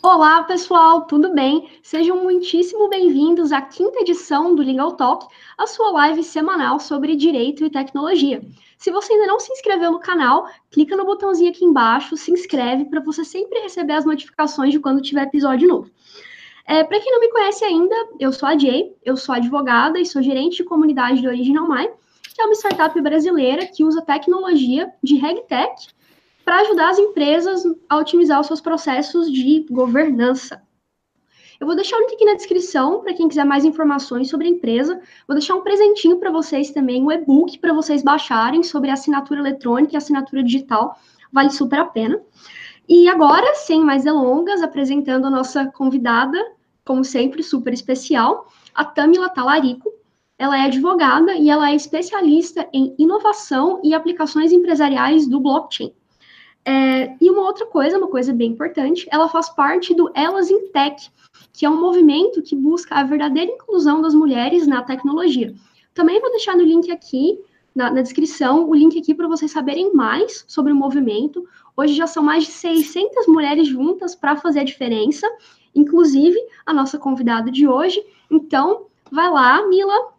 Olá, pessoal, tudo bem? Sejam muitíssimo bem-vindos à quinta edição do Legal Talk, a sua live semanal sobre direito e tecnologia. Se você ainda não se inscreveu no canal, clica no botãozinho aqui embaixo, se inscreve para você sempre receber as notificações de quando tiver episódio novo. É, para quem não me conhece ainda, eu sou a Jay, eu sou advogada e sou gerente de comunidade do Original My, que é uma startup brasileira que usa tecnologia de RegTech para ajudar as empresas a otimizar os seus processos de governança. Eu vou deixar o link aqui na descrição para quem quiser mais informações sobre a empresa. Vou deixar um presentinho para vocês também, um e-book para vocês baixarem sobre assinatura eletrônica e assinatura digital. Vale super a pena. E agora, sem mais delongas, apresentando a nossa convidada, como sempre, super especial, a Tamila Talarico. Ela é advogada e ela é especialista em inovação e aplicações empresariais do blockchain. É, e uma outra coisa, uma coisa bem importante, ela faz parte do Elas in Tech, que é um movimento que busca a verdadeira inclusão das mulheres na tecnologia. Também vou deixar no link aqui, na, na descrição, o link aqui para vocês saberem mais sobre o movimento. Hoje já são mais de 600 mulheres juntas para fazer a diferença, inclusive a nossa convidada de hoje. Então, vai lá, Mila,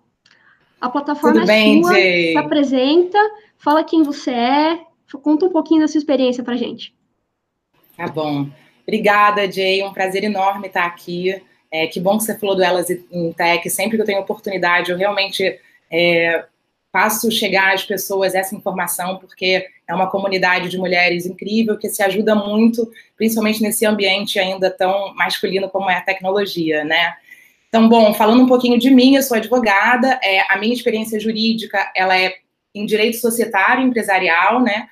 a plataforma Tudo é bem, sua, Jay? se apresenta, fala quem você é, Conta um pouquinho da sua experiência para gente. Tá bom. Obrigada, Jay. Um prazer enorme estar aqui. É, que bom que você falou do Elas em Tech. Sempre que eu tenho oportunidade, eu realmente é, faço chegar às pessoas essa informação, porque é uma comunidade de mulheres incrível que se ajuda muito, principalmente nesse ambiente ainda tão masculino como é a tecnologia, né? Então, bom, falando um pouquinho de mim, eu sou advogada, é, a minha experiência jurídica, ela é em direito societário empresarial, né?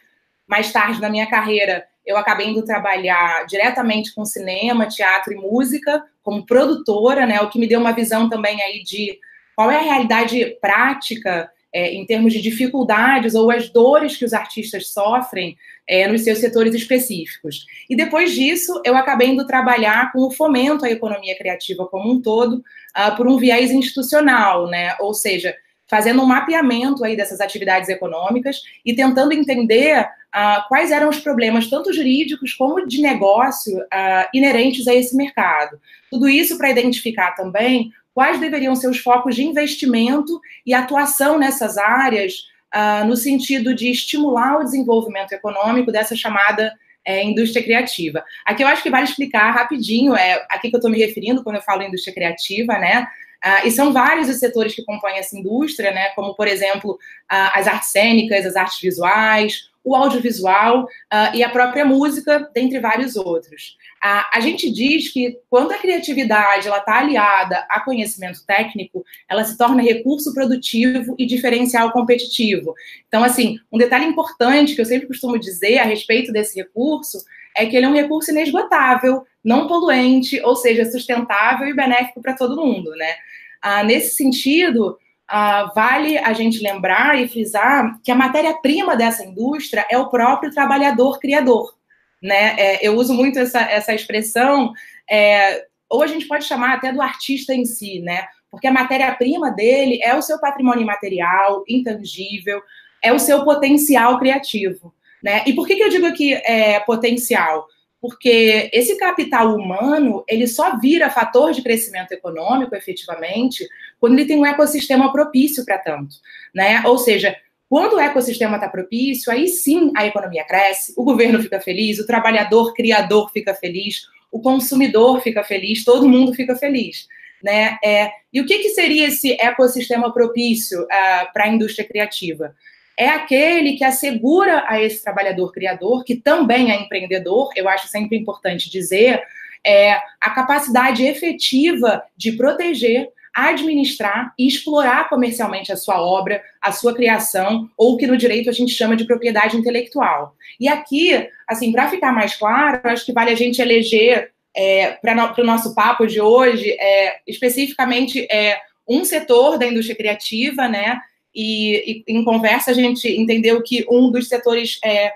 Mais tarde na minha carreira, eu acabei indo trabalhar diretamente com cinema, teatro e música, como produtora, né? O que me deu uma visão também aí de qual é a realidade prática é, em termos de dificuldades ou as dores que os artistas sofrem é, nos seus setores específicos. E depois disso, eu acabei indo trabalhar com o fomento à economia criativa como um todo, uh, por um viés institucional, né? Ou seja, fazendo um mapeamento aí dessas atividades econômicas e tentando entender uh, quais eram os problemas, tanto jurídicos como de negócio, uh, inerentes a esse mercado. Tudo isso para identificar também quais deveriam ser os focos de investimento e atuação nessas áreas, uh, no sentido de estimular o desenvolvimento econômico dessa chamada é, indústria criativa. Aqui eu acho que vale explicar rapidinho, é aqui que eu estou me referindo quando eu falo indústria criativa, né? Uh, e são vários os setores que compõem essa indústria, né? Como, por exemplo, as artes cênicas, as artes visuais, o audiovisual uh, e a própria música, dentre vários outros. a gente diz que quando a criatividade está aliada a conhecimento técnico, ela se torna recurso produtivo e diferencial competitivo. Então, assim, um detalhe importante que eu sempre costumo dizer a respeito desse recurso é que ele é um recurso inesgotável, não poluente, ou seja, sustentável e benéfico para todo mundo, né? Ah, nesse sentido, ah, vale a gente lembrar e frisar que a matéria-prima dessa indústria é o próprio trabalhador criador, né? É, eu uso muito essa, essa expressão, é, ou a gente pode chamar até do artista em si, né? Porque a matéria-prima dele é o seu patrimônio imaterial, intangível, é o seu potencial criativo. Né? E por que, que eu digo aqui é, potencial? Porque esse capital humano, ele só vira fator de crescimento econômico, efetivamente, quando ele tem um ecossistema propício para tanto. Né? Ou seja, quando o ecossistema está propício, aí sim a economia cresce, o governo fica feliz, o trabalhador criador fica feliz, o consumidor fica feliz, todo mundo fica feliz. Né? É, e o que, que seria esse ecossistema propício uh, para a indústria criativa? É aquele que assegura a esse trabalhador criador, que também é empreendedor, eu acho sempre importante dizer, é, a capacidade efetiva de proteger, administrar e explorar comercialmente a sua obra, a sua criação, ou o que no direito a gente chama de propriedade intelectual. E aqui, assim, para ficar mais claro, acho que vale a gente eleger é, para o nosso papo de hoje, é, especificamente é, um setor da indústria criativa, né, e, e, em conversa a gente entendeu que um dos setores é,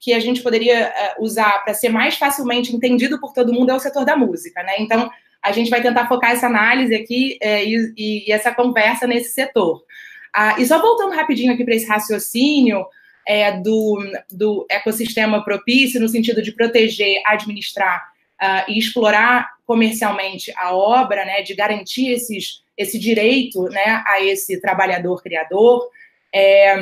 que a gente poderia é, usar para ser mais facilmente entendido por todo mundo é o setor da música, né? Então a gente vai tentar focar essa análise aqui é, e, e, essa conversa nesse setor. Ah, e só voltando rapidinho aqui para esse raciocínio é, do, do ecossistema propício, no sentido de proteger, administrar uh, e explorar comercialmente a obra, né, de garantir esses, esse direito né, a esse trabalhador criador. É,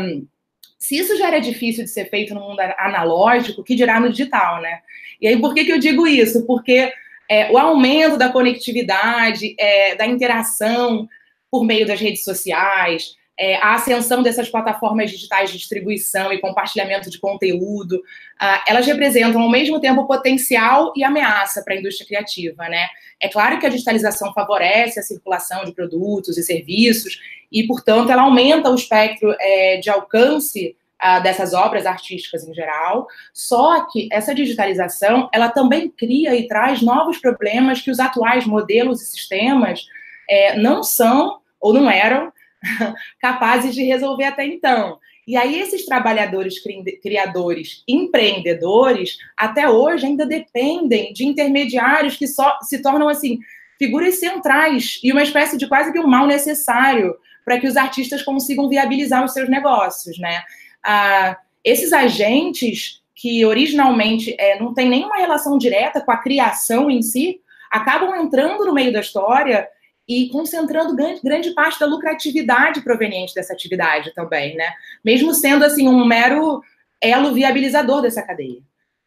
se isso já era difícil de ser feito no mundo analógico, que dirá no digital, né? E aí, por que, que eu digo isso? Porque é, o aumento da conectividade, é, da interação por meio das redes sociais, é, a ascensão dessas plataformas digitais de distribuição e compartilhamento de conteúdo, uh, elas representam ao mesmo tempo potencial e ameaça para a indústria criativa, né? É claro que a digitalização favorece a circulação de produtos e serviços e, portanto, ela aumenta o espectro é, de alcance uh, dessas obras artísticas em geral. Só que essa digitalização, ela também cria e traz novos problemas que os atuais modelos e sistemas é, não são ou não eram capazes de resolver até então. E aí, esses trabalhadores criadores, empreendedores, até hoje ainda dependem de intermediários que só se tornam assim figuras centrais e uma espécie de quase que um mal necessário para que os artistas consigam viabilizar os seus negócios, né? Ah, esses agentes que originalmente é, não têm nenhuma relação direta com a criação em si, acabam entrando no meio da história e concentrando grande, grande parte da lucratividade proveniente dessa atividade também, né? Mesmo sendo assim um mero elo viabilizador dessa cadeia.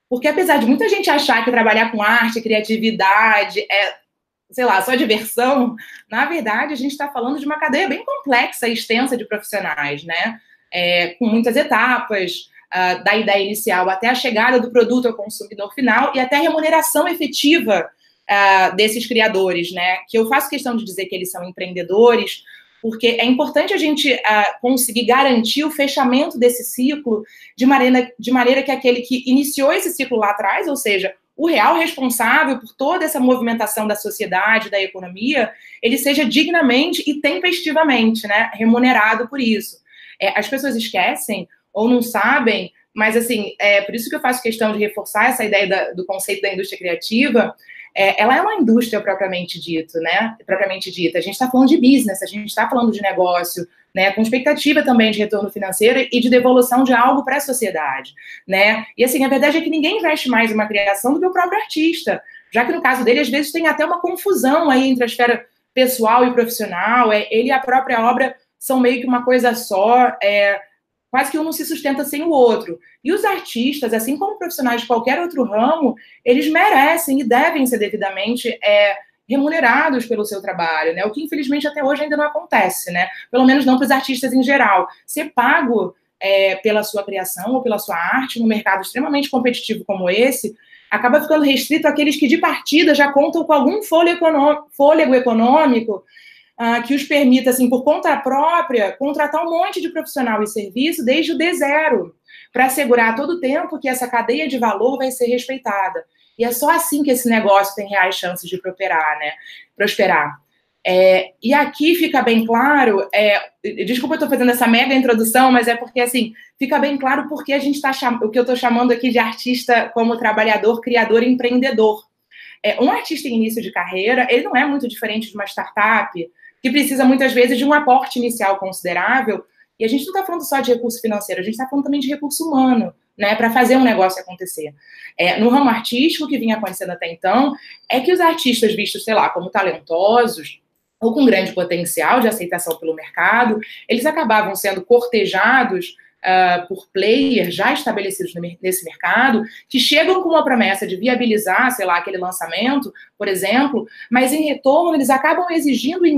Porque apesar de muita gente achar que trabalhar com arte, criatividade é, sei lá, só diversão, na verdade a gente está falando de uma cadeia bem complexa e extensa de profissionais, né? É, com muitas etapas, uh, da ideia inicial até a chegada do produto ao consumidor final e até a remuneração efetiva uh, desses criadores, né? Que eu faço questão de dizer que eles são empreendedores, porque é importante a gente uh, conseguir garantir o fechamento desse ciclo de maneira, de maneira que aquele que iniciou esse ciclo lá atrás, ou seja, o real responsável por toda essa movimentação da sociedade, da economia, ele seja dignamente e tempestivamente né, remunerado por isso. É, as pessoas esquecem ou não sabem, mas assim, é por isso que eu faço questão de reforçar essa ideia da, do conceito da indústria criativa, é, ela é uma indústria propriamente dito, né? Propriamente dita. A gente está falando de business, a gente está falando de negócio, né? Com expectativa também de retorno financeiro e de devolução de algo para a sociedade, né? E assim, a verdade é que ninguém investe mais em uma criação do que o próprio artista, já que no caso dele às vezes tem até uma confusão aí entre a esfera pessoal e profissional. É, ele e a própria obra são meio que uma coisa só. É, quase que um não se sustenta sem o outro. E os artistas, assim como profissionais de qualquer outro ramo, eles merecem e devem ser devidamente é, remunerados pelo seu trabalho, né? O que infelizmente até hoje ainda não acontece, né? Pelo menos não para os artistas em geral. Ser pago é, pela sua criação ou pela sua arte num mercado extremamente competitivo como esse acaba ficando restrito àqueles que de partida já contam com algum fôlego econômico uh, que os permita, assim, por conta própria, contratar um monte de profissional e serviço desde o D0, para assegurar todo o tempo que essa cadeia de valor vai ser respeitada. E é só assim que esse negócio tem reais chances de prosperar, né? Prosperar. É, e aqui fica bem claro, é, desculpa eu estou fazendo essa mega introdução, mas é porque assim fica bem claro porque a gente está o que eu estou chamando aqui de artista como trabalhador, criador, empreendedor. É, um artista em início de carreira, ele não é muito diferente de uma startup, que precisa muitas vezes de um aporte inicial considerável. E a gente não está falando só de recurso financeiro, a gente está falando também de recurso humano, né, para fazer um negócio acontecer. É, no ramo artístico, que vinha acontecendo até então, é que os artistas vistos, sei lá, como talentosos, ou com grande potencial de aceitação pelo mercado, eles acabavam sendo cortejados uh, por players já estabelecidos nesse mercado, que chegam com uma promessa de viabilizar, sei lá, aquele lançamento, por exemplo, mas em retorno eles acabam exigindo e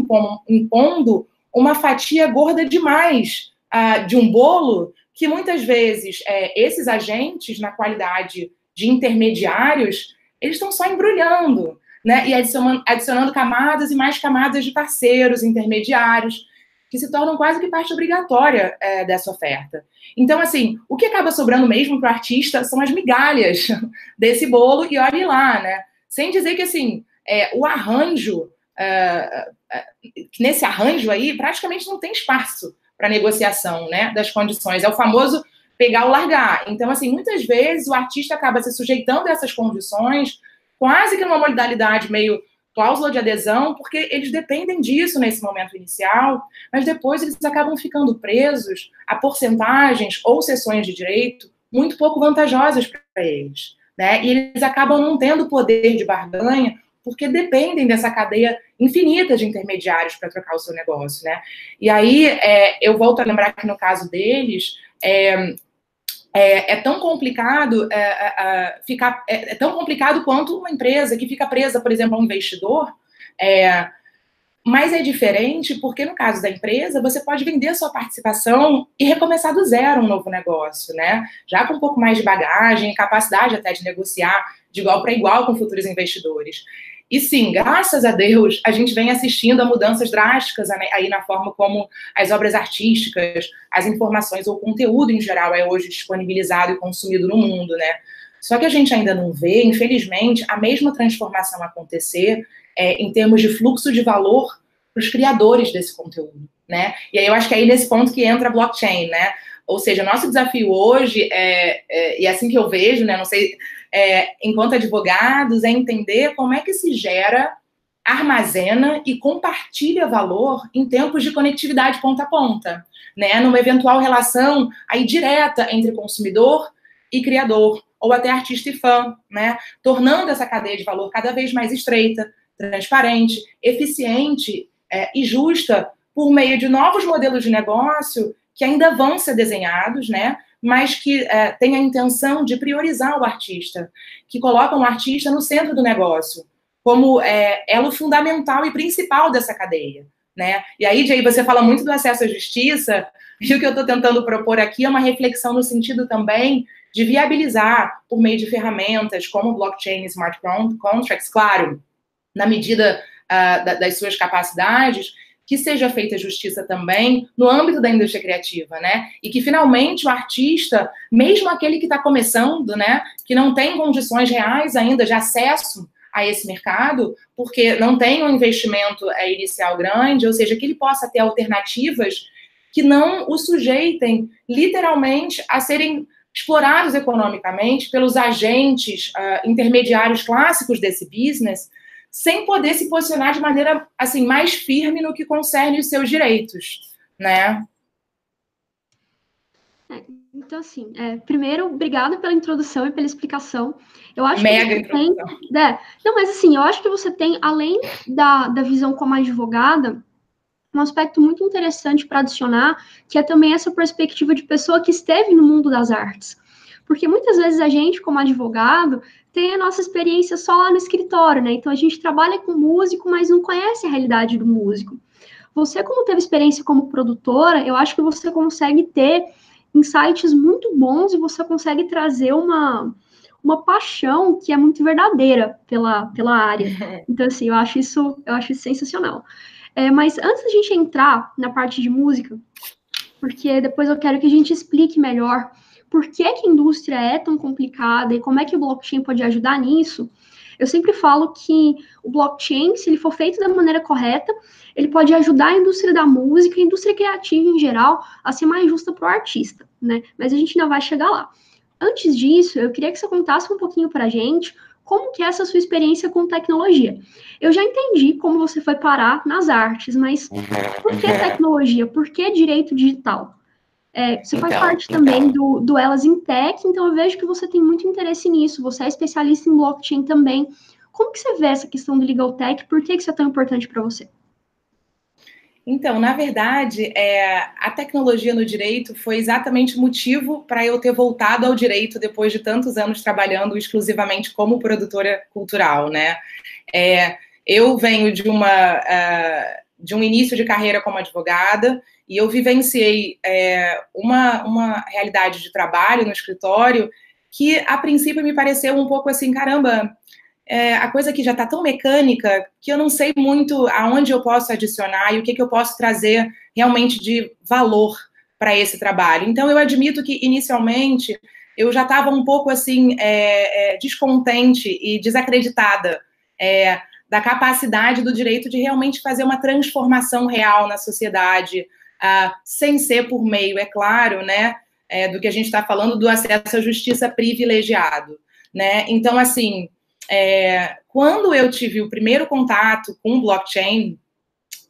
impondo uma fatia gorda demais uh, de um bolo que muitas vezes é, esses agentes, na qualidade de intermediários, eles estão só embrulhando, né? E adicionando, adicionando camadas e mais camadas de parceiros, intermediários, que se tornam quase que parte obrigatória é, dessa oferta. Então, assim, o que acaba sobrando mesmo para o artista são as migalhas desse bolo, e olhe lá, né? Sem dizer que, assim, é, o arranjo, é, é nesse arranjo aí, praticamente não tem espaço para negociação, né, das condições. É o famoso pegar ou largar. Então, assim, muitas vezes o artista acaba se sujeitando a essas condições, quase que numa modalidade meio cláusula de adesão, porque eles dependem disso nesse momento inicial, mas depois eles acabam ficando presos a porcentagens ou sessões de direito muito pouco vantajosas para eles. né? E eles acabam não tendo poder de barganha porque dependem dessa cadeia infinita de intermediários para trocar o seu negócio, né? E aí é, eu volto a lembrar que no caso deles é, é, é tão complicado é, é, é, ficar é, tão complicado quanto uma empresa que fica presa, por exemplo, a um investidor. mas é diferente porque, no caso da empresa, você pode vender a sua participação e recomeçar do zero um novo negócio, né? Já com um pouco mais de bagagem, capacidade até de negociar de igual para igual com futuros investidores. E sim, graças a Deus, a gente vem assistindo a mudanças drásticas aí na forma como as obras artísticas, as informações ou conteúdo em geral é hoje disponibilizado e consumido no mundo, né? Só que a gente ainda não vê, infelizmente, a mesma transformação acontecer é, em termos de fluxo de valor para os criadores desse conteúdo, né? E aí eu acho que é aí nesse ponto que entra a blockchain, né? Ou seja, nosso desafio hoje é, é e é assim que eu vejo, né? Não sei é, enquanto advogados, é entender como é que se gera, armazena e compartilha valor em tempos de conectividade ponta a ponta, né? Numa eventual relação aí direta entre consumidor e criador, ou até artista e fã, né? Tornando essa cadeia de valor cada vez mais estreita, transparente, eficiente é, e justa por meio de novos modelos de negócio que ainda vão ser desenhados, né? Mas que é, tem a intenção de priorizar o artista, que colocam o artista no centro do negócio, como é, elo fundamental e principal dessa cadeia. Né? E aí, Jay, você fala muito do acesso à justiça, e o que eu estou tentando propor aqui é uma reflexão no sentido também de viabilizar, por meio de ferramentas como blockchain e smart contracts, claro, na medida uh, das suas capacidades, que seja feita justiça também no âmbito da indústria criativa, né? E que finalmente o artista, mesmo aquele que está começando, né, que não tem condições reais ainda de acesso a esse mercado, porque não tem um investimento é, inicial grande, ou seja, que ele possa ter alternativas que não o sujeitem literalmente a serem explorados economicamente pelos agentes uh, intermediários clássicos desse business, sem poder se posicionar de maneira assim mais firme no que concerne os seus direitos, né? É, então, assim, é, primeiro, obrigada pela introdução e pela explicação. Eu acho Mega que você introdução. tem. É, não, mas assim, eu acho que você tem, além da, da visão como advogada, um aspecto muito interessante para adicionar, que é também essa perspectiva de pessoa que esteve no mundo das artes. Porque muitas vezes a gente, como advogado, tem a nossa experiência só lá no escritório, né? Então a gente trabalha com músico, mas não conhece a realidade do músico. Você, como teve experiência como produtora, eu acho que você consegue ter insights muito bons e você consegue trazer uma, uma paixão que é muito verdadeira pela, pela área. Então, assim, eu acho isso, eu acho isso sensacional. É, mas antes da gente entrar na parte de música, porque depois eu quero que a gente explique melhor por que, que a indústria é tão complicada e como é que o blockchain pode ajudar nisso, eu sempre falo que o blockchain, se ele for feito da maneira correta, ele pode ajudar a indústria da música, a indústria criativa em geral, a ser mais justa para o artista, né? Mas a gente ainda vai chegar lá. Antes disso, eu queria que você contasse um pouquinho para a gente como que é essa sua experiência com tecnologia. Eu já entendi como você foi parar nas artes, mas por que tecnologia? Por que direito digital? É, você então, faz parte então. também do, do Elas em Tech, então eu vejo que você tem muito interesse nisso, você é especialista em blockchain também. Como que você vê essa questão do legal tech? Por que isso é tão importante para você? Então, na verdade, é, a tecnologia no direito foi exatamente o motivo para eu ter voltado ao direito depois de tantos anos trabalhando exclusivamente como produtora cultural, né? É, eu venho de uma uh, de um início de carreira como advogada e eu vivenciei é, uma, uma realidade de trabalho no escritório que, a princípio, me pareceu um pouco assim: caramba, é, a coisa aqui já está tão mecânica que eu não sei muito aonde eu posso adicionar e o que, que eu posso trazer realmente de valor para esse trabalho. Então, eu admito que, inicialmente, eu já estava um pouco assim, é, é, descontente e desacreditada é, da capacidade do direito de realmente fazer uma transformação real na sociedade, uh, sem ser por meio, é claro, né, é, do que a gente está falando do acesso à justiça privilegiado, né? Então, assim, é, quando eu tive o primeiro contato com blockchain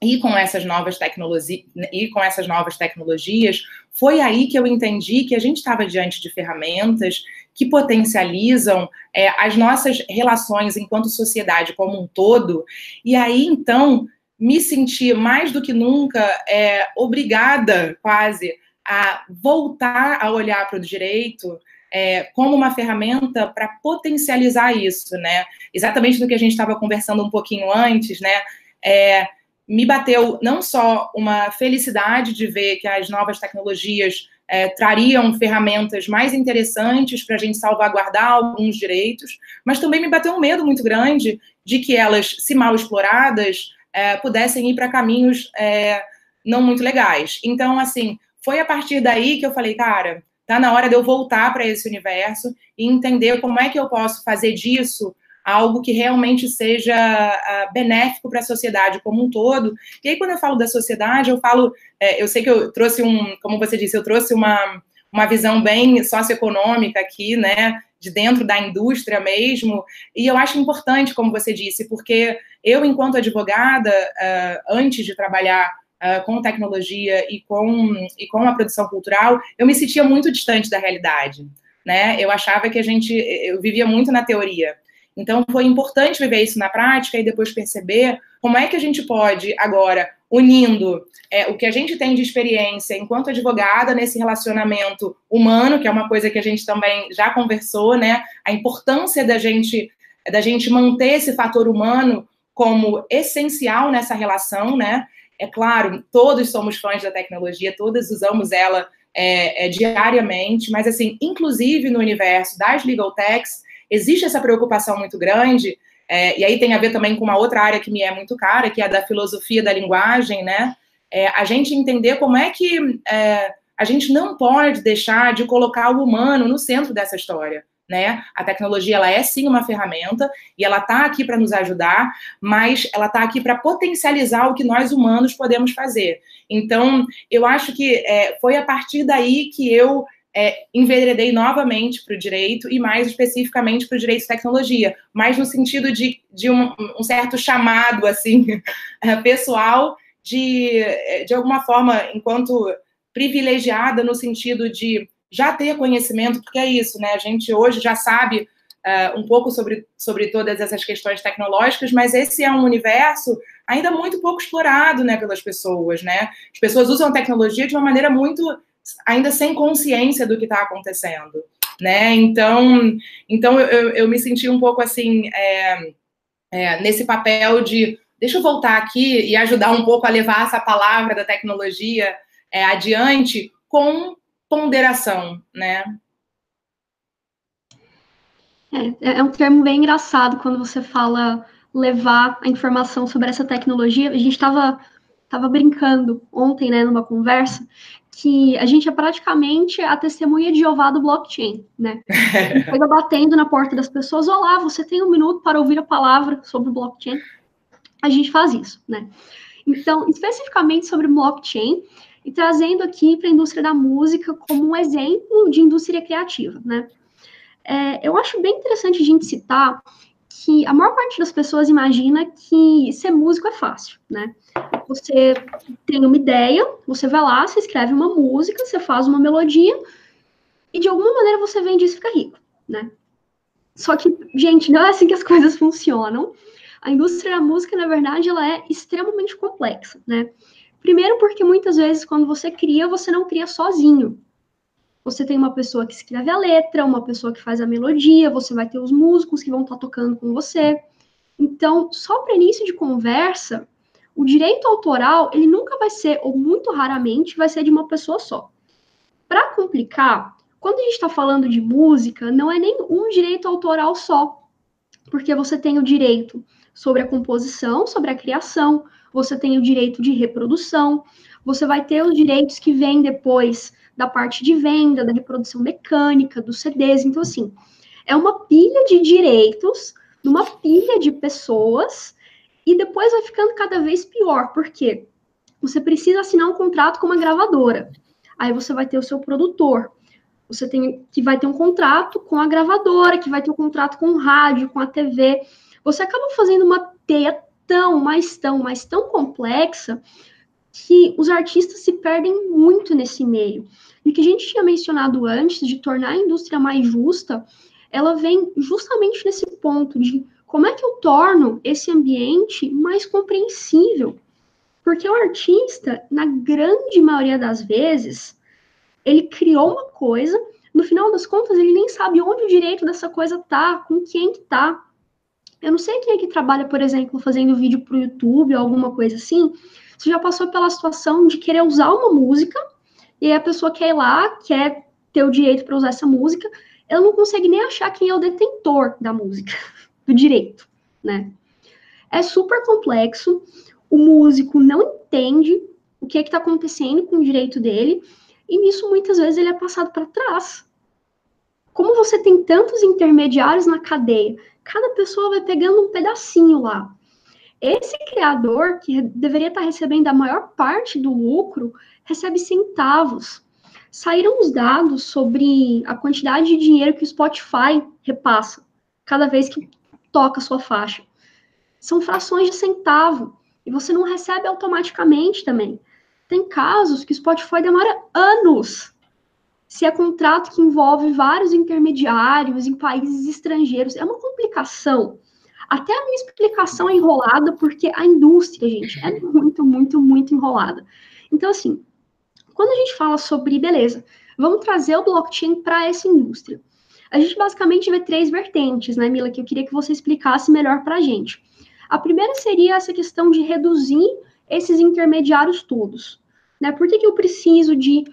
e com essas novas tecnologias e com essas novas tecnologias foi aí que eu entendi que a gente estava diante de ferramentas que potencializam é, as nossas relações enquanto sociedade como um todo. E aí, então, me senti mais do que nunca é, obrigada, quase, a voltar a olhar para o direito é, como uma ferramenta para potencializar isso, né? Exatamente do que a gente estava conversando um pouquinho antes, né? É, me bateu não só uma felicidade de ver que as novas tecnologias é, trariam ferramentas mais interessantes para a gente salvaguardar alguns direitos, mas também me bateu um medo muito grande de que elas, se mal exploradas, é, pudessem ir para caminhos é, não muito legais. Então, assim, foi a partir daí que eu falei, cara, tá na hora de eu voltar para esse universo e entender como é que eu posso fazer disso algo que realmente seja uh, benéfico para a sociedade como um todo. E aí, quando eu falo da sociedade, eu falo, é, eu sei que eu trouxe um, como você disse, eu trouxe uma, uma visão bem socioeconômica aqui, né, de dentro da indústria mesmo, e eu acho importante, como você disse, porque eu, enquanto advogada, uh, antes de trabalhar uh, com tecnologia e com, e com a produção cultural, eu me sentia muito distante da realidade, né, eu achava que a gente, eu vivia muito na teoria, então, foi importante viver isso na prática e depois perceber como é que a gente pode, agora, unindo é, o que a gente tem de experiência enquanto advogada nesse relacionamento humano, que é uma coisa que a gente também já conversou, né? A importância da gente, da gente manter esse fator humano como essencial nessa relação, né? É claro, todos somos fãs da tecnologia, todos usamos ela é, é, diariamente, mas assim, inclusive no universo das legal techs, existe essa preocupação muito grande, é, e aí tem a ver também com uma outra área que me é muito cara, que é a da filosofia da linguagem, né? É, a gente entender como é que é, a gente não pode deixar de colocar o humano no centro dessa história. Né? A tecnologia ela é sim uma ferramenta e ela está aqui para nos ajudar, mas ela está aqui para potencializar o que nós humanos podemos fazer. Então, eu acho que é, foi a partir daí que eu é, enveredei novamente para o direito e mais especificamente para o direito de tecnologia, mas no sentido de, de um, um certo chamado assim pessoal de, de alguma forma, enquanto privilegiada no sentido de já ter conhecimento, porque é isso, né? A gente hoje já sabe uh, um pouco sobre, sobre todas essas questões tecnológicas, mas esse é um universo ainda muito pouco explorado, né, pelas pessoas, né? As pessoas usam tecnologia de uma maneira muito ainda sem consciência do que está acontecendo, né? Então, então eu, eu me senti um pouco assim é, é, nesse papel de deixa eu voltar aqui e ajudar um pouco a levar essa palavra da tecnologia é, adiante com ponderação, né? É, é um termo bem engraçado quando você fala levar a informação sobre essa tecnologia. A gente estava tava brincando ontem, né, numa conversa, que a gente é praticamente a testemunha de Jeová do blockchain, né? Chega batendo na porta das pessoas, olá, você tem um minuto para ouvir a palavra sobre o blockchain? A gente faz isso, né? Então, especificamente sobre blockchain, e trazendo aqui para a indústria da música como um exemplo de indústria criativa, né? É, eu acho bem interessante a gente citar que a maior parte das pessoas imagina que ser músico é fácil, né? Você tem uma ideia, você vai lá, você escreve uma música, você faz uma melodia e de alguma maneira você vende isso e fica rico, né? Só que, gente, não é assim que as coisas funcionam. A indústria da música, na verdade, ela é extremamente complexa, né? Primeiro porque muitas vezes quando você cria, você não cria sozinho. Você tem uma pessoa que escreve a letra, uma pessoa que faz a melodia, você vai ter os músicos que vão estar tocando com você. Então, só para início de conversa, o direito autoral, ele nunca vai ser, ou muito raramente, vai ser de uma pessoa só. Para complicar, quando a gente está falando de música, não é nem um direito autoral só, porque você tem o direito sobre a composição, sobre a criação, você tem o direito de reprodução, você vai ter os direitos que vêm depois da parte de venda, da reprodução mecânica, dos CDs. Então, assim, é uma pilha de direitos, numa pilha de pessoas, e depois vai ficando cada vez pior, porque você precisa assinar um contrato com uma gravadora. Aí você vai ter o seu produtor. Você tem que vai ter um contrato com a gravadora, que vai ter um contrato com o rádio, com a TV. Você acaba fazendo uma teia tão, mas tão, mas tão complexa que os artistas se perdem muito nesse meio. E o que a gente tinha mencionado antes de tornar a indústria mais justa, ela vem justamente nesse ponto de como é que eu torno esse ambiente mais compreensível. Porque o artista, na grande maioria das vezes, ele criou uma coisa, no final das contas, ele nem sabe onde o direito dessa coisa tá, com quem que tá. Eu não sei quem é que trabalha, por exemplo, fazendo vídeo para o YouTube ou alguma coisa assim. Você já passou pela situação de querer usar uma música e aí a pessoa quer ir lá, quer ter o direito para usar essa música, ela não consegue nem achar quem é o detentor da música, do direito, né? É super complexo, o músico não entende o que é está acontecendo com o direito dele, e nisso muitas vezes ele é passado para trás. Como você tem tantos intermediários na cadeia, cada pessoa vai pegando um pedacinho lá. Esse criador, que deveria estar recebendo a maior parte do lucro, recebe centavos. Saíram os dados sobre a quantidade de dinheiro que o Spotify repassa cada vez que toca a sua faixa. São frações de centavo. E você não recebe automaticamente também. Tem casos que o Spotify demora anos. Se é contrato que envolve vários intermediários em países estrangeiros, é uma complicação. Até a minha explicação é enrolada, porque a indústria, gente, é muito, muito, muito enrolada. Então, assim, quando a gente fala sobre, beleza, vamos trazer o blockchain para essa indústria. A gente basicamente vê três vertentes, né, Mila, que eu queria que você explicasse melhor para a gente. A primeira seria essa questão de reduzir esses intermediários todos. Né? Por que, que eu preciso de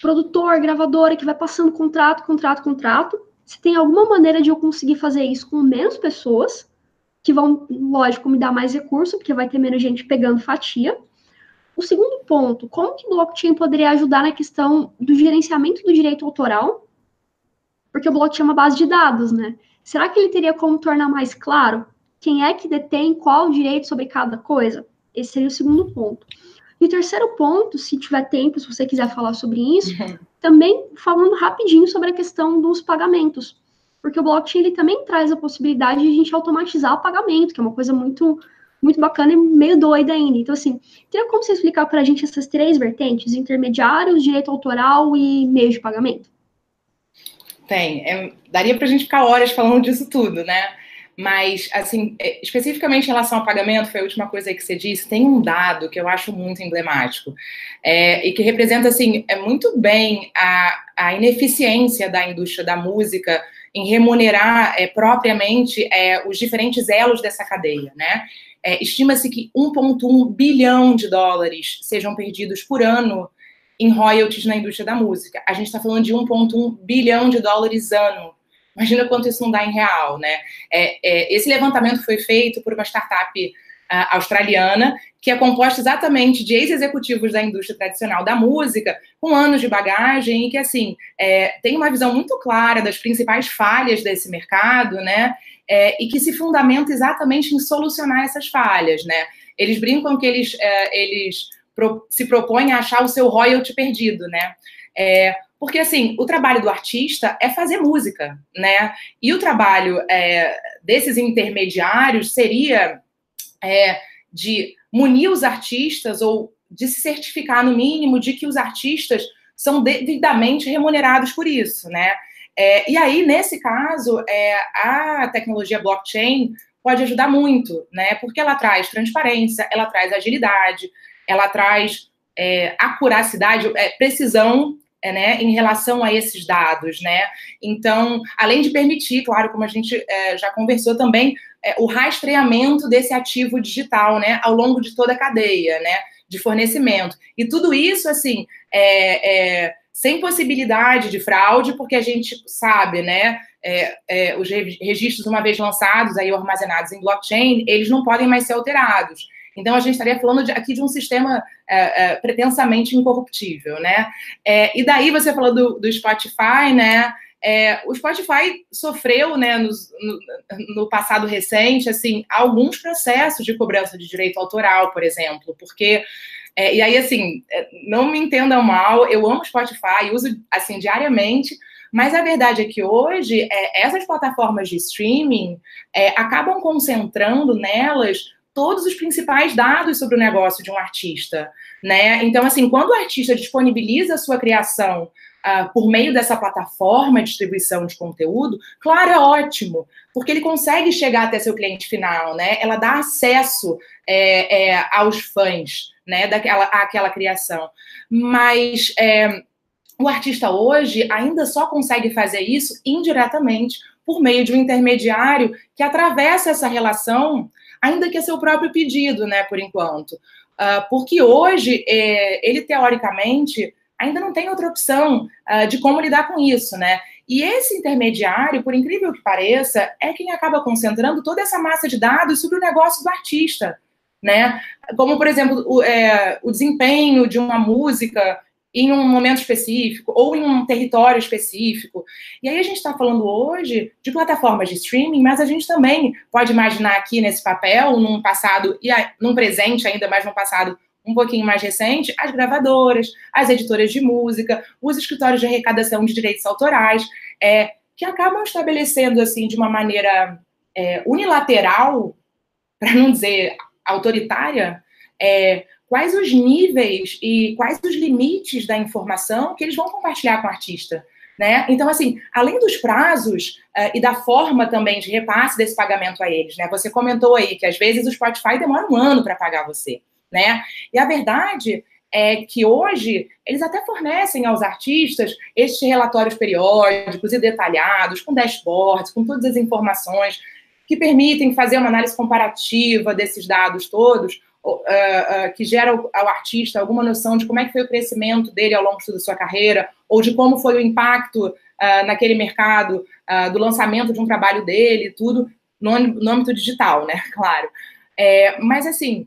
produtor, gravadora, que vai passando contrato, contrato, contrato? Se tem alguma maneira de eu conseguir fazer isso com menos pessoas, que vão, lógico, me dar mais recurso, porque vai ter menos gente pegando fatia. O segundo ponto, como que o blockchain poderia ajudar na questão do gerenciamento do direito autoral? Porque o blockchain é uma base de dados, né? Será que ele teria como tornar mais claro quem é que detém qual direito sobre cada coisa? Esse seria o segundo ponto. E o terceiro ponto, se tiver tempo, se você quiser falar sobre isso, uhum. também falando rapidinho sobre a questão dos pagamentos porque o blockchain ele também traz a possibilidade de a gente automatizar o pagamento, que é uma coisa muito muito bacana e meio doida ainda. Então, assim, teria como você explicar para a gente essas três vertentes, intermediários, direito autoral e meio de pagamento? Tem. É, daria para a gente ficar horas falando disso tudo, né? Mas, assim, é, especificamente em relação ao pagamento, foi a última coisa que você disse, tem um dado que eu acho muito emblemático é, e que representa, assim, é muito bem a, a ineficiência da indústria da música em remunerar é, propriamente é, os diferentes elos dessa cadeia, né? É, Estima-se que 1,1 bilhão de dólares sejam perdidos por ano em royalties na indústria da música. A gente está falando de 1,1 bilhão de dólares ano. Imagina quanto isso não dá em real, né? É, é, esse levantamento foi feito por uma startup uh, australiana que é composta exatamente de ex-executivos da indústria tradicional da música, com anos de bagagem e que, assim, é, tem uma visão muito clara das principais falhas desse mercado, né? É, e que se fundamenta exatamente em solucionar essas falhas, né? Eles brincam que eles, é, eles se propõem a achar o seu royalty perdido, né? É, porque, assim, o trabalho do artista é fazer música, né? E o trabalho é, desses intermediários seria é, de munir os artistas ou de se certificar, no mínimo, de que os artistas são devidamente remunerados por isso, né? É, e aí, nesse caso, é, a tecnologia blockchain pode ajudar muito, né? Porque ela traz transparência, ela traz agilidade, ela traz é, acuracidade, é, precisão é, né, em relação a esses dados, né? Então, além de permitir, claro, como a gente é, já conversou também, é, o rastreamento desse ativo digital, né, ao longo de toda a cadeia, né, de fornecimento. E tudo isso, assim, é, é sem possibilidade de fraude, porque a gente sabe, né, é, os registros, uma vez lançados, aí armazenados em blockchain, eles não podem mais ser alterados. Então, a gente estaria falando de, aqui de um sistema é, é, pretensamente incorruptível, né? É, e daí, você falou do, do Spotify, né? É, o Spotify sofreu, né, no, no, passado recente, assim, alguns processos de cobrança de direito autoral, por exemplo, porque é, e aí, assim, é, não me entendam mal, eu amo Spotify, uso assim diariamente, mas a verdade é que hoje é, essas plataformas de streaming é, acabam concentrando nelas todos os principais dados sobre o negócio de um artista. né? Então, assim, quando o artista disponibiliza a sua criação uh, por meio dessa plataforma de distribuição de conteúdo, claro, é ótimo, porque ele consegue chegar até seu cliente final, né? Ela dá acesso é, é, aos fãs, né? Daquela àquela criação. Mas é, o artista hoje ainda só consegue fazer isso indiretamente por meio de um intermediário que atravessa essa relação, ainda que a seu próprio pedido, né? Por enquanto. Uh, porque hoje, é, ele teoricamente ainda não tem outra opção uh, de como lidar com isso, né? E esse intermediário, por incrível que pareça, é quem acaba concentrando toda essa massa de dados sobre o negócio do artista, né? Como, por exemplo, o, é, o desempenho de uma música em um momento específico ou em um território específico. E aí a gente está falando hoje de plataformas de streaming, mas a gente também pode imaginar aqui nesse papel, num passado e num presente ainda mais no passado um pouquinho mais recente, as gravadoras, as editoras de música, os escritórios de arrecadação de direitos autorais, é, que acabam estabelecendo, assim, de uma maneira é, unilateral, para não dizer autoritária, é, quais os níveis e quais os limites da informação que eles vão compartilhar com o artista. Né? Então, assim, além dos prazos uh, e da forma também de repasse desse pagamento a eles, né? Você comentou aí que às vezes o Spotify demora um ano para pagar você né? E a verdade é que hoje eles até fornecem aos artistas estes relatórios periódicos e detalhados, com dashboards, com todas as informações que permitem fazer uma análise comparativa desses dados todos, que gera ao, artista alguma noção de como é que foi o crescimento dele ao longo da sua carreira, ou de como foi o impacto uh, naquele mercado do lançamento de um trabalho dele, tudo no, no âmbito digital, né? Claro. É, mas assim,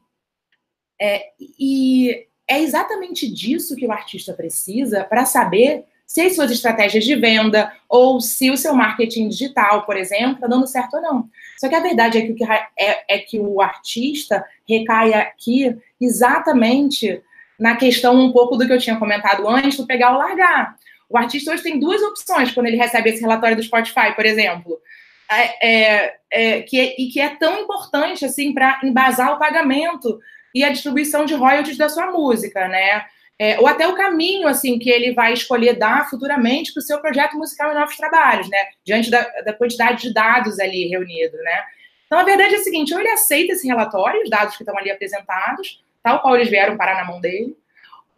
é, e é exatamente disso que o artista precisa para saber se as suas estratégias de venda ou se o seu marketing digital, por exemplo, está dando certo ou não. Só que a verdade é que o, que é, é que o artista recai aqui exatamente na questão um pouco do que eu tinha comentado antes, do pegar ou largar. O artista hoje tem duas opções quando ele recebe esse relatório do Spotify, por exemplo. É, é, é que, é, e que é tão importante assim para embasar o pagamento e a distribuição de royalties da sua música, né? É, ou até o caminho assim que ele vai escolher dar futuramente para o seu projeto musical e novos trabalhos, né? Diante da, da, quantidade de dados ali reunidos, né? Então a verdade é a seguinte: ou ele aceita esse relatório, os dados que estão ali apresentados, tal qual eles vieram parar na mão dele,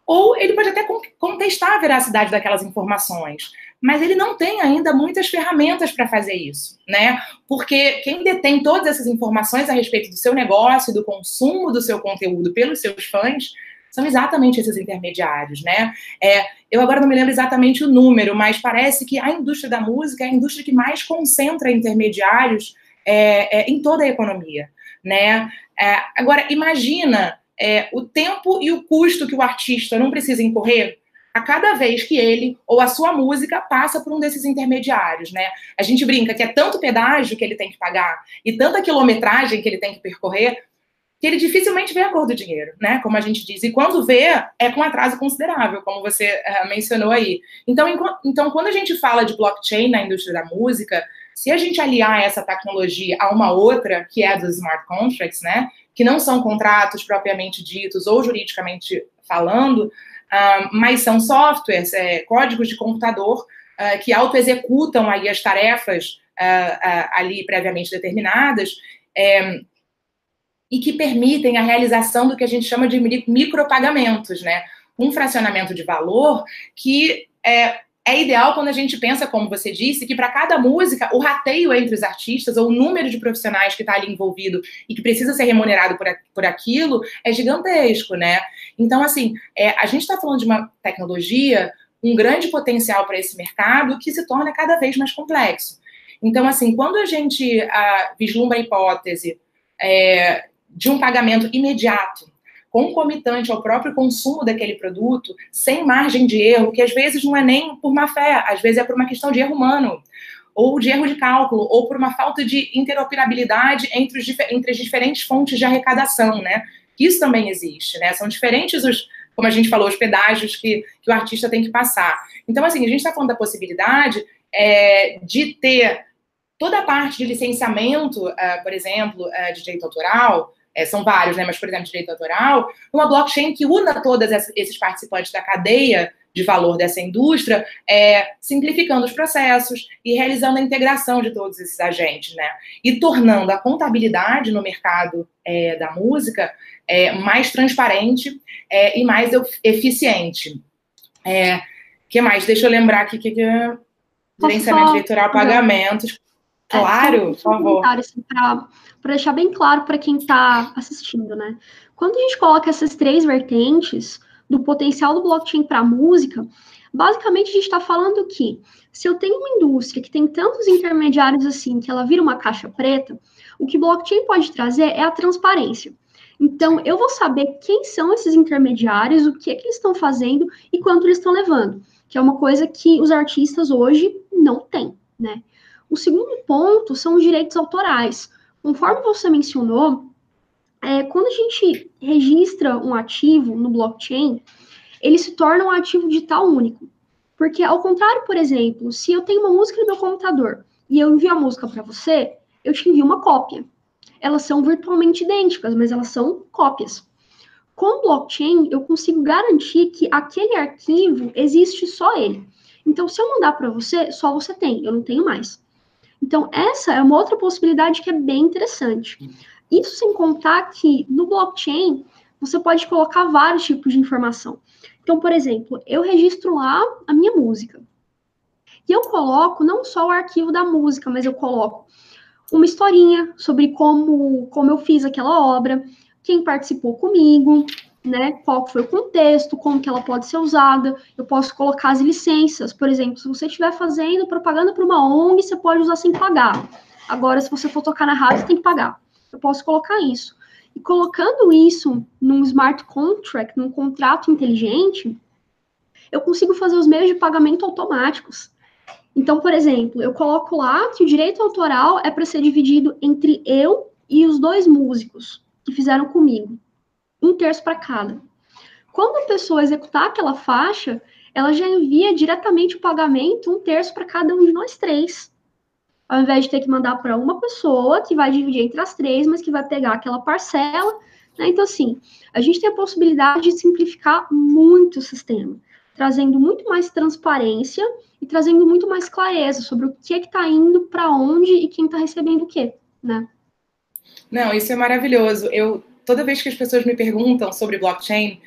ou ele pode até contestar a veracidade daquelas informações mas ele não tem ainda muitas ferramentas para fazer isso, né? Porque quem detém todas essas informações a respeito do seu negócio, do consumo do seu conteúdo pelos seus fãs, são exatamente esses intermediários, né? É, eu agora não me lembro exatamente o número, mas parece que a indústria da música é a indústria que mais concentra intermediários é, é, em toda a economia, né? É, agora, imagina é, o tempo e o custo que o artista não precisa incorrer a cada vez que ele ou a sua música passa por um desses intermediários, né? A gente brinca que é tanto pedágio que ele tem que pagar e tanta quilometragem que ele tem que percorrer que ele dificilmente vê a cor do dinheiro, né? Como a gente diz. E quando vê, é com atraso considerável, como você uh, mencionou aí. Então, então, quando a gente fala de blockchain na indústria da música, se a gente aliar essa tecnologia a uma outra, que é a dos smart contracts, né? Que não são contratos propriamente ditos ou juridicamente falando, uh, mas são softwares, é, códigos de computador uh, que auto-executam aí as tarefas uh, ali previamente determinadas é, e que permitem a realização do que a gente chama de micropagamentos, né? Um fracionamento de valor que é, é ideal quando a gente pensa, como você disse, que para cada música, o rateio entre os artistas, ou o número de profissionais que está ali envolvido e que precisa ser remunerado por, por aquilo, é gigantesco, né? Então, assim, é, a gente está falando de uma tecnologia, um grande potencial para esse mercado que se torna cada vez mais complexo. Então, assim, quando a gente a, ah, vislumbra a hipótese é, de um pagamento imediato concomitante ao próprio consumo daquele produto, sem margem de erro, que às vezes não é nem por má fé, às vezes é por uma questão de erro humano, ou de erro de cálculo, ou por uma falta de interoperabilidade entre, os, entre as diferentes fontes de arrecadação, né? Isso também existe, né? São diferentes os, como a gente falou, os pedágios que, que o artista tem que passar. Então, assim, a gente está falando da possibilidade é, de ter toda a parte de licenciamento, uh, por exemplo, uh, de direito autoral, é, são vários, né? Mas, por exemplo, direito autoral, uma blockchain que una todos esses participantes da cadeia de valor dessa indústria, é, simplificando os processos e realizando a integração de todos esses agentes, né? E tornando a contabilidade no mercado é, da música é, mais transparente é, e mais eficiente. É, que mais? Deixa eu lembrar aqui que, que é gerenciamento eleitoral, pagamentos. É, claro, por favor. Assim, para deixar bem claro para quem está assistindo, né? Quando a gente coloca essas três vertentes do potencial do blockchain para a música, basicamente a gente está falando que se eu tenho uma indústria que tem tantos intermediários assim, que ela vira uma caixa preta, o que blockchain pode trazer é a transparência. Então, eu vou saber quem são esses intermediários, o que é que eles estão fazendo e quanto eles estão levando, que é uma coisa que os artistas hoje não têm, né? O segundo ponto são os direitos autorais. Conforme você mencionou, é, quando a gente registra um ativo no blockchain, ele se torna um ativo digital único. Porque, ao contrário, por exemplo, se eu tenho uma música no meu computador e eu envio a música para você, eu te envio uma cópia. Elas são virtualmente idênticas, mas elas são cópias. Com blockchain, eu consigo garantir que aquele arquivo existe só ele. Então, se eu mandar para você, só você tem, eu não tenho mais. Então, essa é uma outra possibilidade que é bem interessante. Isso sem contar que no blockchain você pode colocar vários tipos de informação. Então, por exemplo, eu registro lá a minha música. E eu coloco não só o arquivo da música, mas eu coloco uma historinha sobre como, como eu fiz aquela obra, quem participou comigo, né? Qual foi o contexto, como que ela pode ser usada. Eu posso colocar as licenças, por exemplo, se você estiver fazendo propaganda para uma ONG, você pode usar sem pagar. Agora, se você for tocar na rádio, você tem que pagar. Eu posso colocar isso. E colocando isso num smart contract, num contrato inteligente, eu consigo fazer os meios de pagamento automáticos. Então, por exemplo, eu coloco lá que o direito autoral é para ser dividido entre eu e os dois músicos que fizeram comigo um terço para cada. Quando a pessoa executar aquela faixa, ela já envia diretamente o pagamento, um terço para cada um de nós três. Ao invés de ter que mandar para uma pessoa que vai dividir entre as três, mas que vai pegar aquela parcela. Né? Então, assim, a gente tem a possibilidade de simplificar muito o sistema, trazendo muito mais transparência e trazendo muito mais clareza sobre o que é está indo, para onde e quem está recebendo o quê, né? Não, isso é maravilhoso. Eu toda vez que as pessoas me perguntam sobre blockchain,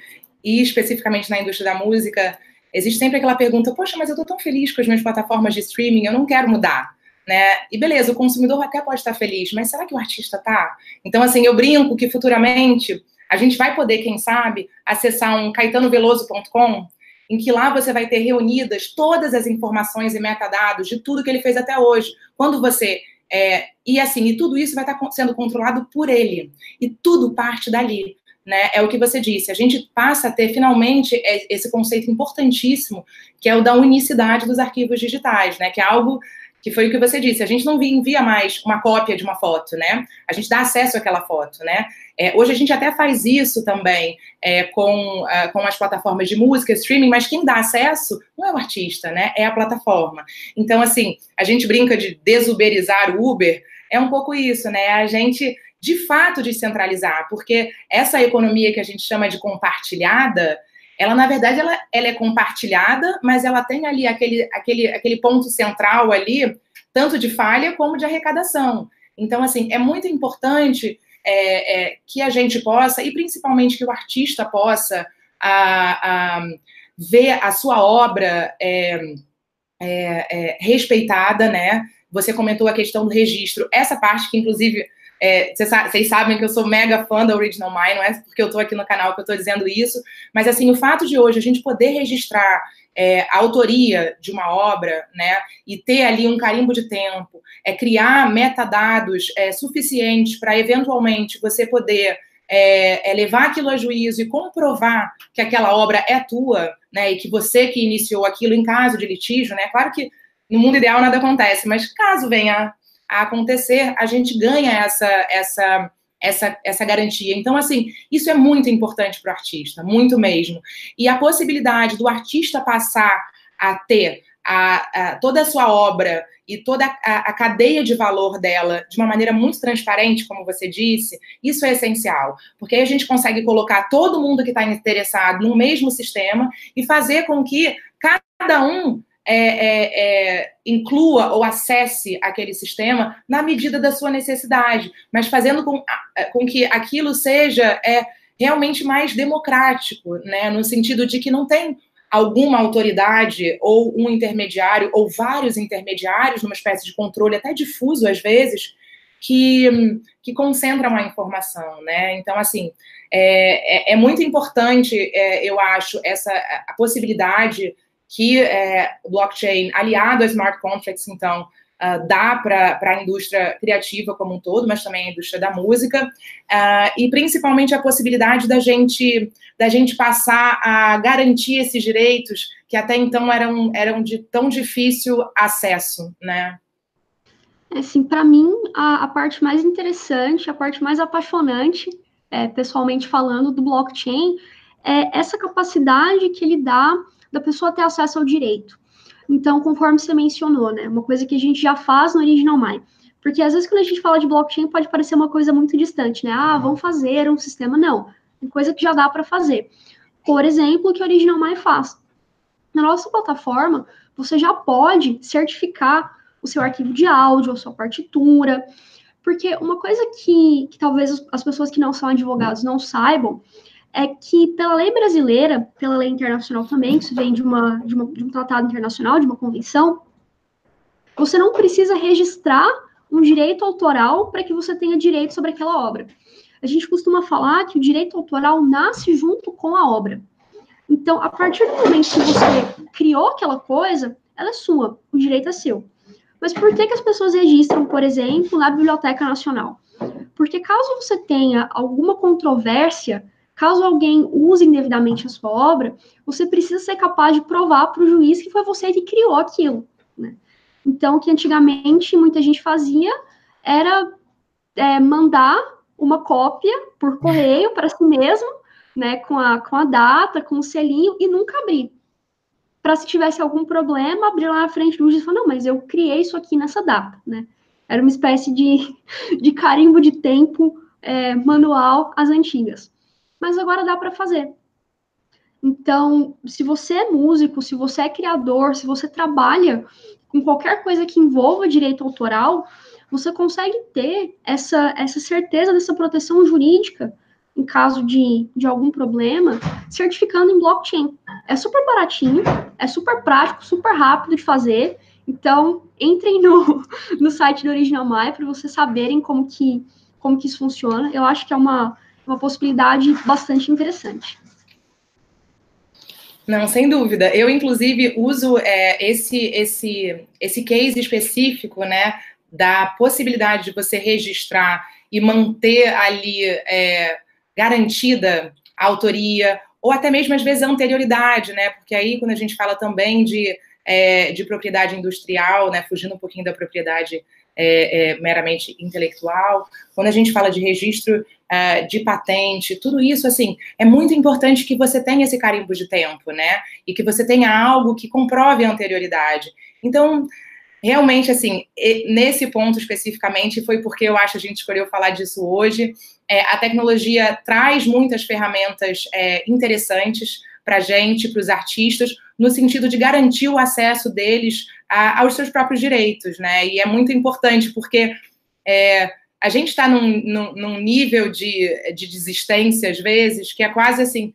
e especificamente na indústria da música, existe sempre aquela pergunta: poxa, mas eu estou tão feliz com as minhas plataformas de streaming, eu não quero mudar. Né? E beleza, o consumidor até pode estar feliz, mas será que o artista tá? Então, assim, eu brinco que futuramente a gente vai poder, quem sabe, acessar um caetanoveloso.com, em que lá você vai ter reunidas todas as informações e metadados de tudo que ele fez até hoje. Quando você é, e assim, e tudo isso vai estar sendo controlado por ele. E tudo parte dali. Né? É o que você disse. A gente passa a ter finalmente esse conceito importantíssimo, que é o da unicidade dos arquivos digitais, né? Que é algo que foi o que você disse, a gente não envia mais uma cópia de uma foto, né? A gente dá acesso àquela foto, né? É, hoje a gente até faz isso também é, com, uh, com as plataformas de música, streaming, mas quem dá acesso não é o artista, né? É a plataforma. Então, assim, a gente brinca de desuberizar o Uber, é um pouco isso, né? A gente, de fato, descentralizar, porque essa economia que a gente chama de compartilhada, ela na verdade ela, ela é compartilhada, mas ela tem ali aquele, aquele, aquele ponto central ali, tanto de falha como de arrecadação. Então, assim, é muito importante é, é, que a gente possa, e principalmente que o artista possa, a, a ver a sua obra é, é, é respeitada, né? Você comentou a questão do registro, essa parte que, inclusive, é, vocês sabem que eu sou mega fã da Original Mind, não é porque eu estou aqui no canal que eu estou dizendo isso, mas assim, o fato de hoje a gente poder registrar é, a autoria de uma obra, né, e ter ali um carimbo de tempo, é criar metadados é, suficientes para eventualmente você poder é, é, levar aquilo a juízo e comprovar que aquela obra é tua, né, e que você que iniciou aquilo em caso de litígio, né, claro que no mundo ideal nada acontece, mas caso venha a acontecer, a gente ganha essa, essa, essa, essa garantia. Então, assim, isso é muito importante para o artista, muito mesmo. E a possibilidade do artista passar a ter a, a, toda a sua obra e toda a, a, cadeia de valor dela de uma maneira muito transparente, como você disse, isso é essencial, porque aí a gente consegue colocar todo mundo que está interessado no mesmo sistema e fazer com que cada um é, é, é, inclua ou acesse aquele sistema na medida da sua necessidade, mas fazendo com, com que aquilo seja é, realmente mais democrático, né, no sentido de que não tem alguma autoridade ou um intermediário ou vários intermediários numa espécie de controle até difuso às vezes que, que concentram a informação, né? Então assim é, é, é muito importante, é, eu acho, essa a possibilidade que é, blockchain aliado a smart contracts, então uh, dá para a indústria criativa como um todo, mas também a indústria da música, uh, e principalmente a possibilidade da gente, da gente passar a garantir esses direitos que até então eram, eram de tão difícil acesso, né? É, assim, para mim, a, a, parte mais interessante, a parte mais apaixonante, é, pessoalmente falando, do blockchain, é essa capacidade que ele dá da pessoa ter acesso ao direito. Então, conforme você mencionou, né, uma coisa que a gente já faz no Original My. Porque às vezes quando a gente fala de blockchain pode parecer uma coisa muito distante, né? Ah, vamos fazer um sistema. Não, é coisa que já dá para fazer. Por exemplo, o que o Original My faz. Na nossa plataforma, você já pode certificar o seu arquivo de áudio, a sua partitura, porque uma coisa que, que talvez as pessoas que não são advogados não saibam é que pela lei brasileira, pela lei internacional também, isso vem de, uma, de, uma, de um tratado internacional, de uma convenção, você não precisa registrar um direito autoral para que você tenha direito sobre aquela obra. A gente costuma falar que o direito autoral nasce junto com a obra. Então, a partir do momento que você criou aquela coisa, ela é sua, o direito é seu. Mas por que, que as pessoas registram, por exemplo, na Biblioteca Nacional? Porque caso você tenha alguma controvérsia Caso alguém use indevidamente a sua obra, você precisa ser capaz de provar para o juiz que foi você que criou aquilo. Né? Então, o que antigamente muita gente fazia era é, mandar uma cópia por correio para si mesmo, né, com a, com a data, com o selinho, e nunca abrir. Para se tivesse algum problema, abrir lá na frente do juiz e falar, não, mas eu criei isso aqui nessa data, né? Era uma espécie de, de carimbo de tempo é, manual às antigas mas agora dá para fazer. Então, se você é músico, se você é criador, se você trabalha com qualquer coisa que envolva direito autoral, você consegue ter essa, essa certeza dessa proteção jurídica em caso de, de algum problema, certificando em blockchain. É super baratinho, é super prático, super rápido de fazer. Então, entrem no, no site do Original My para vocês saberem como que, como que isso funciona. Eu acho que é uma, uma possibilidade bastante interessante. Não, sem dúvida. Eu, inclusive, uso é, esse, esse, esse case específico, né, da possibilidade de você registrar e manter ali é, garantida a autoria, ou até mesmo, às vezes, a anterioridade, né, porque aí, quando a gente fala também de, é, de propriedade industrial, né, fugindo um pouquinho da propriedade é, é, meramente intelectual, quando a gente fala de registro uh, de patente, tudo isso, assim, é muito importante que você tenha esse carimbo de tempo, né? E que você tenha algo que comprove a anterioridade. Então, realmente, assim, nesse ponto especificamente, foi porque eu acho que a gente escolheu falar disso hoje. É, a tecnologia traz muitas ferramentas é, interessantes para a gente, para os artistas, no sentido de garantir o acesso deles a, aos seus próprios direitos, né? E é muito importante, porque é, a gente está num, num, num, nível de, de desistência, às vezes, que é quase assim.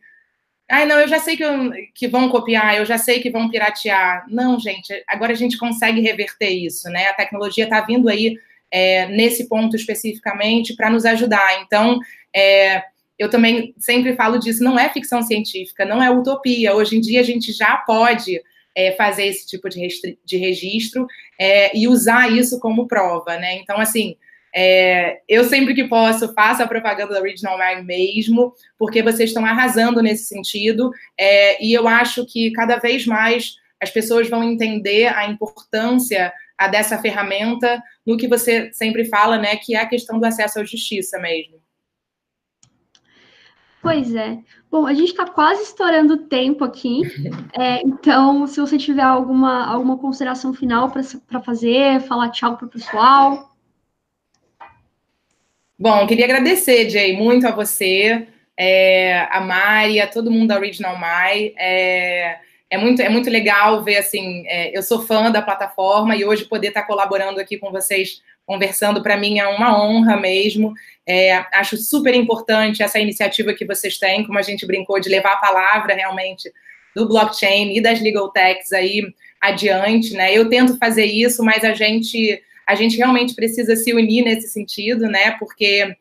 Ai, não, eu já sei que, eu, que vão copiar, eu já sei que vão piratear. Não, gente, agora a gente consegue reverter isso, né? A tecnologia está vindo aí é, nesse ponto especificamente para nos ajudar. Então, é, eu também sempre falo disso, não é ficção científica, não é utopia. Hoje em dia a gente já pode é, fazer esse tipo de, de registro é, e usar isso como prova, né? Então, assim, é, eu sempre que posso faço a propaganda da Original Mind mesmo, porque vocês estão arrasando nesse sentido, é, e eu acho que cada vez mais as pessoas vão entender a importância a dessa ferramenta no que você sempre fala, né, que é a questão do acesso à justiça mesmo. Pois é. Bom, a gente está quase estourando o tempo aqui, é, então, se você tiver alguma, alguma consideração final para fazer, falar tchau para o pessoal. Bom, queria agradecer, Jay, muito a você, é, a Mari, a todo mundo da Original My. É, é, muito, é muito legal ver, assim, é, eu sou fã da plataforma e hoje poder estar colaborando aqui com vocês, conversando, para mim é uma honra mesmo. É, acho super importante essa iniciativa que vocês têm, como a gente brincou, de levar a palavra realmente do blockchain e das legal techs aí adiante, né? Eu tento fazer isso, mas a gente a gente realmente precisa se unir nesse sentido, né? Porque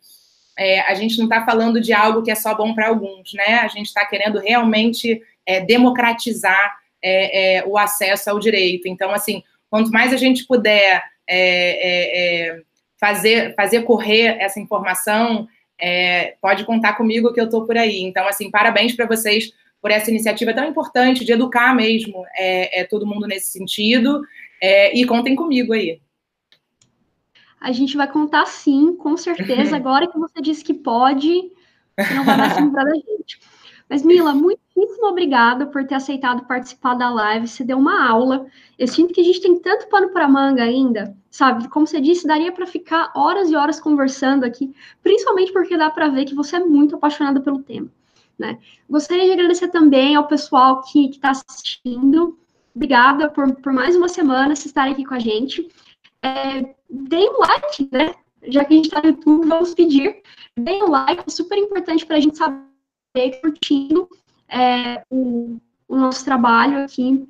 é, a gente não está falando de algo que é só bom para alguns, né? A gente está querendo realmente é, democratizar é, é, o acesso ao direito. Então, assim, quanto mais a gente puder é, é, fazer, fazer correr essa informação, pode contar comigo que eu estou por aí. Então, assim, parabéns para vocês por essa iniciativa tão importante de educar mesmo todo mundo nesse sentido. e contem comigo aí. A gente vai contar sim, com certeza. Agora que você disse que pode, você não vai mais lembrar da gente. Mas, Mila, muitíssimo obrigada por ter aceitado participar da live. Você deu uma aula. Eu sinto que a gente tem tanto pano para manga ainda, sabe? Como você disse, daria para ficar horas e horas conversando aqui, principalmente porque dá para ver que você é muito apaixonada pelo tema. Né? Gostaria de agradecer também ao pessoal que está assistindo. Obrigada por, por mais uma semana se estarem aqui com a gente é, deem um like, né? Já que a gente está no YouTube, vamos pedir. Deem um like, é super importante para a gente saber curtindo é, o, o, nosso trabalho aqui.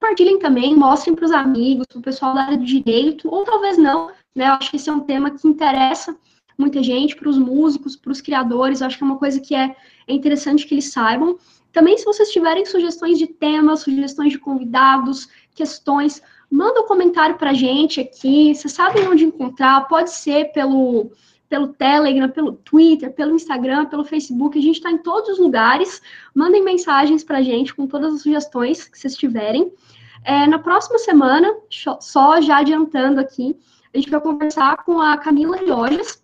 Compartilhem também, mostrem para os amigos, para o pessoal da área do direito, ou talvez não, né? Eu acho que esse é um tema que interessa muita gente, para os músicos, para os criadores, eu acho que é uma coisa que é, é interessante que eles saibam. Também, se vocês tiverem sugestões de temas, sugestões de convidados, questões, manda um comentário para a gente aqui. Vocês sabem onde encontrar? Pode ser pelo, pelo Telegram, pelo Twitter, pelo Instagram, pelo Facebook. A gente está em todos os lugares. Mandem mensagens para a gente com todas as sugestões que vocês tiverem. É, na próxima semana, só já adiantando aqui, a gente vai conversar com a Camila Riojas,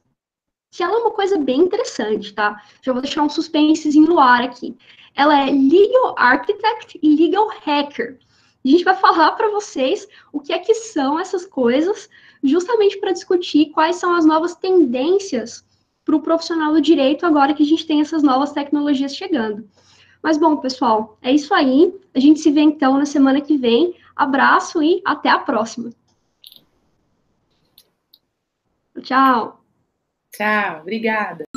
que ela é uma coisa bem interessante, tá? Já vou deixar um suspensezinho no ar aqui. Ela é Legal Architect e Legal Hacker. A gente vai falar para vocês o que é que são essas coisas, justamente para discutir quais são as novas tendências para o profissional do direito agora que a gente tem essas novas tecnologias chegando. Mas bom, pessoal, é isso aí. A gente se vê então na semana que vem. Abraço e até a próxima. Tchau. Tchau, obrigada.